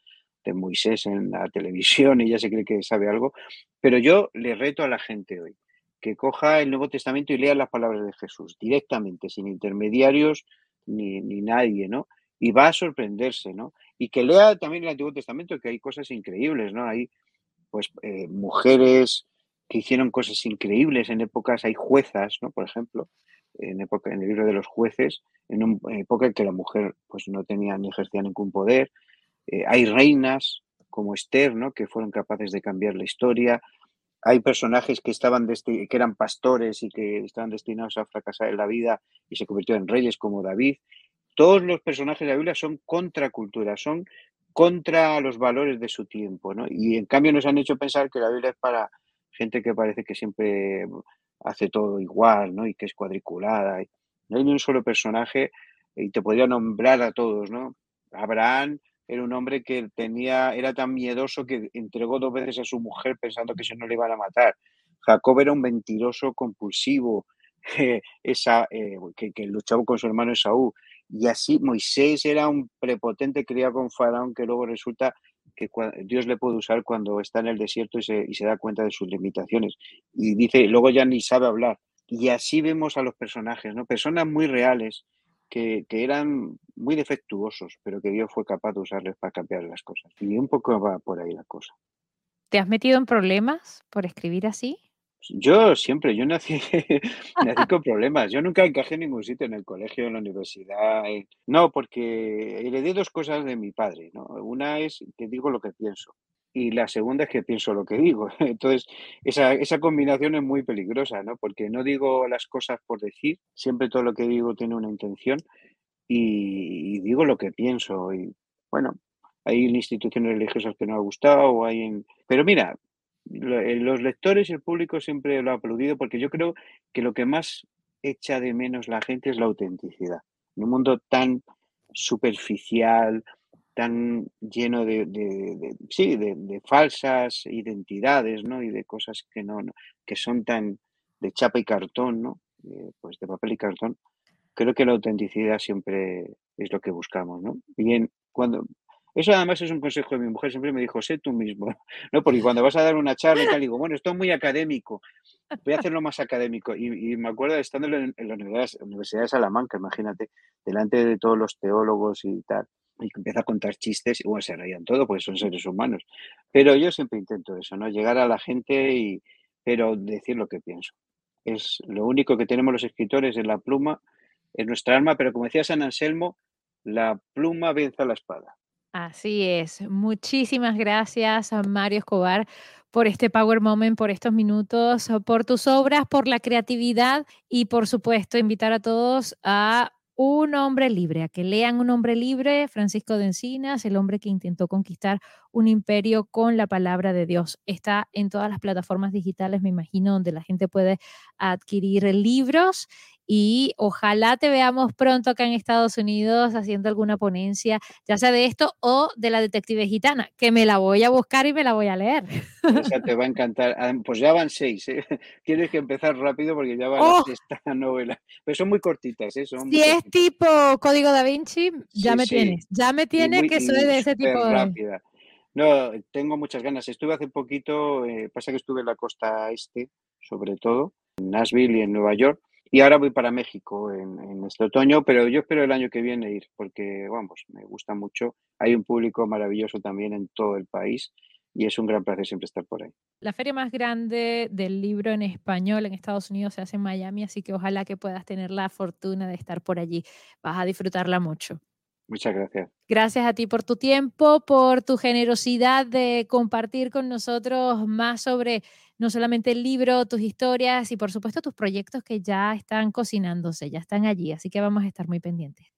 de Moisés en la televisión y ya se cree que sabe algo. Pero yo le reto a la gente hoy que coja el Nuevo Testamento y lea las palabras de Jesús directamente, sin intermediarios ni, ni nadie, ¿no? Y va a sorprenderse, ¿no? Y que lea también el Antiguo Testamento, que hay cosas increíbles, ¿no? Hay, pues, eh, mujeres que hicieron cosas increíbles en épocas, hay juezas, ¿no? Por ejemplo, en, época, en el libro de los jueces, en una época en que la mujer pues, no tenía ni ejercía ningún poder. Eh, hay reinas como Esther, que fueron capaces de cambiar la historia. Hay personajes que, estaban que eran pastores y que estaban destinados a fracasar en la vida y se convirtieron en reyes como David. Todos los personajes de la Biblia son contracultura, son contra los valores de su tiempo, ¿no? Y en cambio nos han hecho pensar que la Biblia es para gente que parece que siempre hace todo igual, ¿no? Y que es cuadriculada. No hay ni un solo personaje y te podría nombrar a todos, ¿no? Abraham era un hombre que tenía, era tan miedoso que entregó dos veces a su mujer pensando que si no le iban a matar. Jacob era un mentiroso compulsivo, esa, eh, que, que, luchaba con su hermano Esaú. Y así Moisés era un prepotente criado con Faraón que luego resulta que Dios le puede usar cuando está en el desierto y se, da cuenta de sus limitaciones. Y dice, luego ya ni sabe hablar. Y así vemos a los personajes, ¿no? Personas muy reales que, que eran muy defectuosos, pero que Dios fue capaz de usarles para cambiar las cosas. Y un poco va por ahí la cosa. ¿Te has metido en problemas por escribir así? Yo siempre, yo nací, nací con problemas. Yo nunca encajé en ningún sitio, en el colegio, en la universidad. No, porque heredé dos cosas de mi padre. ¿no? Una es que digo lo que pienso y la segunda es que pienso lo que digo. Entonces, esa, esa combinación es muy peligrosa, ¿no? Porque no digo las cosas por decir, siempre todo lo que digo tiene una intención y, digo lo que pienso. Y bueno, hay instituciones religiosas que no ha gustado, hay en... Pero mira, los lectores y el público siempre lo ha aplaudido porque yo creo que lo que más echa de menos la gente es la autenticidad. En un mundo tan superficial, tan lleno de, sí, de, falsas identidades, ¿no? Y de cosas que no, que son tan de chapa y cartón, ¿no? Eh, pues de papel y cartón. Creo que la autenticidad siempre es lo que buscamos, ¿no? Bien, cuando eso además es un consejo de mi mujer, siempre me dijo, sé tú mismo, ¿no? Porque cuando vas a dar una charla y tal, digo, bueno, esto es muy académico, voy a hacerlo más académico. Y, me acuerdo estando en, la universidad, de Salamanca, imagínate, delante de todos los teólogos y tal, y empieza a contar chistes y bueno, se reían todo porque son seres humanos. Pero yo siempre intento eso, ¿no? Llegar a la gente y, pero decir lo que pienso. Es lo único que tenemos los escritores en la pluma, en nuestra alma, pero como decía San Anselmo, la pluma vence a la espada. Así es. Muchísimas gracias a Mario Escobar por este Power Moment, por estos minutos, por tus obras, por la creatividad y por supuesto invitar a todos a un hombre libre, a que lean Un hombre libre, Francisco de Encinas, el hombre que intentó conquistar un imperio con la palabra de Dios. Está en todas las plataformas digitales, me imagino, donde la gente puede adquirir libros y ojalá te veamos pronto acá en Estados Unidos haciendo alguna ponencia, ya sea de esto o de la detective gitana, que me la voy a buscar y me la voy a leer. Esa te va a encantar. Pues ya van seis, ¿eh? tienes que empezar rápido porque ya va ¡Oh! la novela. Pero son muy cortitas, ¿eh? si es tipo Código da Vinci, ya me tienes, ya me tienes que soy de ese tipo rápida. No, tengo muchas ganas. Estuve hace poquito, eh, pasa que estuve en la costa este, sobre todo, en Nashville y en Nueva York, y ahora voy para México en, este otoño, pero yo espero el año que viene ir, porque, vamos, me gusta mucho. Hay un público maravilloso también en todo el país y es un gran placer siempre estar por ahí. La feria más grande del libro en español en Estados Unidos se hace en Miami, así que ojalá que puedas tener la fortuna de estar por allí. Vas a disfrutarla mucho. Muchas gracias. Gracias a ti por tu tiempo, por tu generosidad de compartir con nosotros más sobre no solamente el libro, tus historias y por supuesto tus proyectos que ya están cocinándose, ya están allí, así que vamos a estar muy pendientes.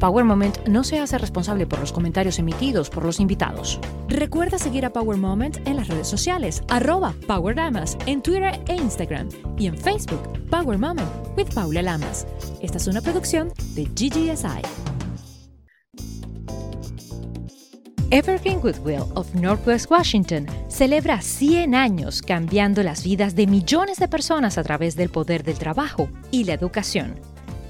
Power Moment no se hace responsable por los comentarios emitidos por los invitados. Recuerda seguir a Power Moment en las redes sociales, arroba Power Lamas, en Twitter e Instagram y en Facebook, Power Moment with Paula Lamas. Esta es una producción de GGSI. Evergreen Goodwill of Northwest Washington celebra 100 años cambiando las vidas de millones de personas a través del poder del trabajo y la educación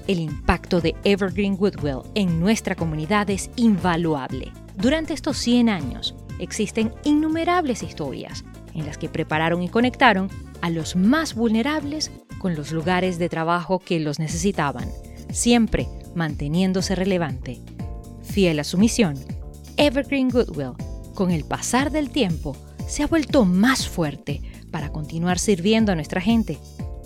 el impacto de Evergreen Goodwill en nuestra comunidad es invaluable. Durante estos 100 años existen innumerables historias en las que prepararon y conectaron a los más vulnerables con los lugares de trabajo que los necesitaban, siempre manteniéndose relevante. Fiel a su misión, Evergreen Goodwill, con el pasar del tiempo, se ha vuelto más fuerte para continuar sirviendo a nuestra gente.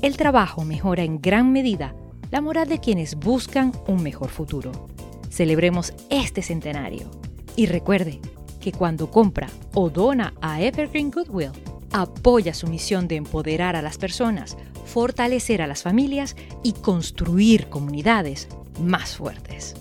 El trabajo mejora en gran medida la moral de quienes buscan un mejor futuro. Celebremos este centenario y recuerde que cuando compra o dona a Evergreen Goodwill, apoya su misión de empoderar a las personas, fortalecer a las familias y construir comunidades más fuertes.